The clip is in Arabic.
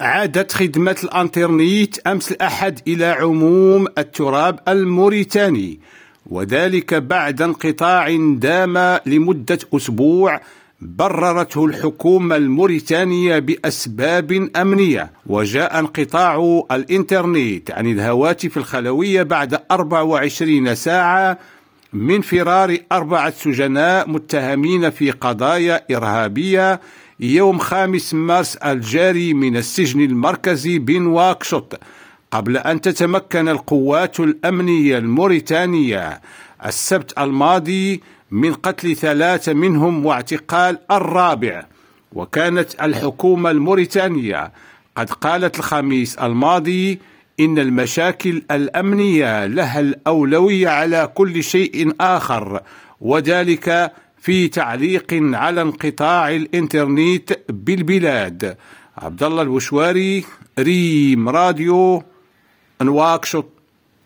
عادت خدمة الأنترنت أمس الأحد إلى عموم التراب الموريتاني وذلك بعد انقطاع دام لمدة أسبوع بررته الحكومة الموريتانية بأسباب أمنية. وجاء انقطاع الإنترنت عن الهواتف الخلوية بعد 24 ساعة من فرار أربعة سجناء متهمين في قضايا إرهابية يوم خامس مارس الجاري من السجن المركزي بنواكشوط قبل أن تتمكن القوات الأمنية الموريتانية. السبت الماضي من قتل ثلاثة منهم واعتقال الرابع. وكانت الحكومة الموريتانية. قد قالت الخميس الماضي إن المشاكل الأمنية لها الأولوية على كل شيء آخر وذلك في تعليق على انقطاع الإنترنت بالبلاد. عبد الله الوشواري ريم راديو نواكشوط